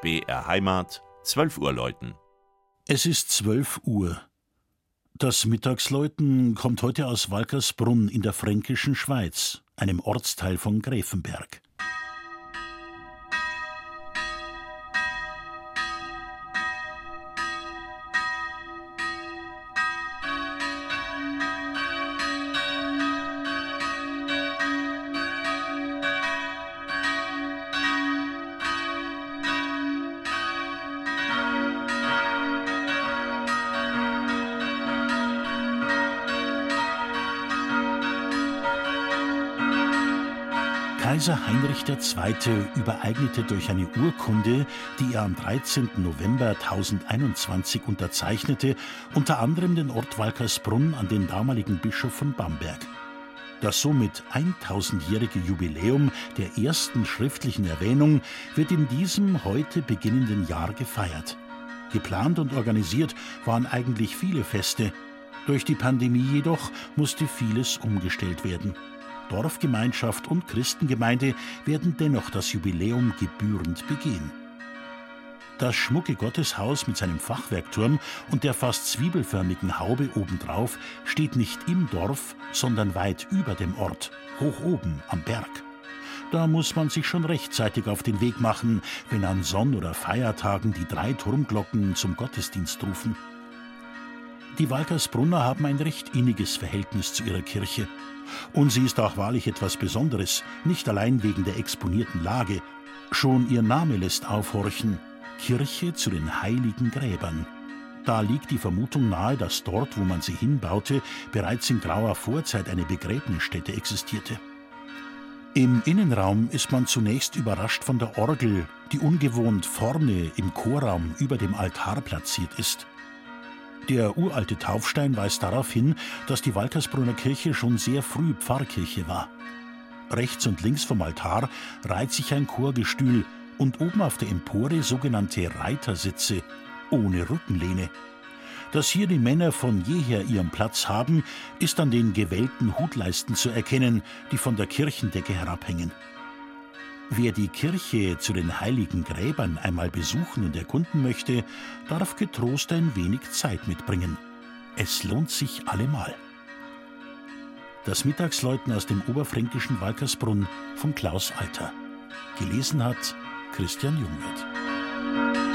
BR Heimat, 12 Uhr läuten. Es ist 12 Uhr. Das Mittagsläuten kommt heute aus Walkersbrunn in der fränkischen Schweiz, einem Ortsteil von Gräfenberg. Kaiser Heinrich II. übereignete durch eine Urkunde, die er am 13. November 1021 unterzeichnete, unter anderem den Ort Walkersbrunn an den damaligen Bischof von Bamberg. Das somit 1000-jährige Jubiläum der ersten schriftlichen Erwähnung wird in diesem heute beginnenden Jahr gefeiert. Geplant und organisiert waren eigentlich viele Feste. Durch die Pandemie jedoch musste vieles umgestellt werden. Dorfgemeinschaft und Christengemeinde werden dennoch das Jubiläum gebührend begehen. Das schmucke Gotteshaus mit seinem Fachwerkturm und der fast zwiebelförmigen Haube obendrauf steht nicht im Dorf, sondern weit über dem Ort, hoch oben am Berg. Da muss man sich schon rechtzeitig auf den Weg machen, wenn an Sonn- oder Feiertagen die drei Turmglocken zum Gottesdienst rufen. Die Walkersbrunner haben ein recht inniges Verhältnis zu ihrer Kirche. Und sie ist auch wahrlich etwas Besonderes, nicht allein wegen der exponierten Lage. Schon ihr Name lässt aufhorchen: Kirche zu den heiligen Gräbern. Da liegt die Vermutung nahe, dass dort, wo man sie hinbaute, bereits in grauer Vorzeit eine Begräbnisstätte existierte. Im Innenraum ist man zunächst überrascht von der Orgel, die ungewohnt vorne im Chorraum über dem Altar platziert ist. Der uralte Taufstein weist darauf hin, dass die Waltersbrunner Kirche schon sehr früh Pfarrkirche war. Rechts und links vom Altar reiht sich ein Chorgestühl und oben auf der Empore sogenannte Reitersitze ohne Rückenlehne. Dass hier die Männer von jeher ihren Platz haben, ist an den gewellten Hutleisten zu erkennen, die von der Kirchendecke herabhängen. Wer die Kirche zu den heiligen Gräbern einmal besuchen und erkunden möchte, darf getrost ein wenig Zeit mitbringen. Es lohnt sich allemal. Das Mittagsläuten aus dem oberfränkischen Walkersbrunn von Klaus Alter. Gelesen hat Christian Jungwirth.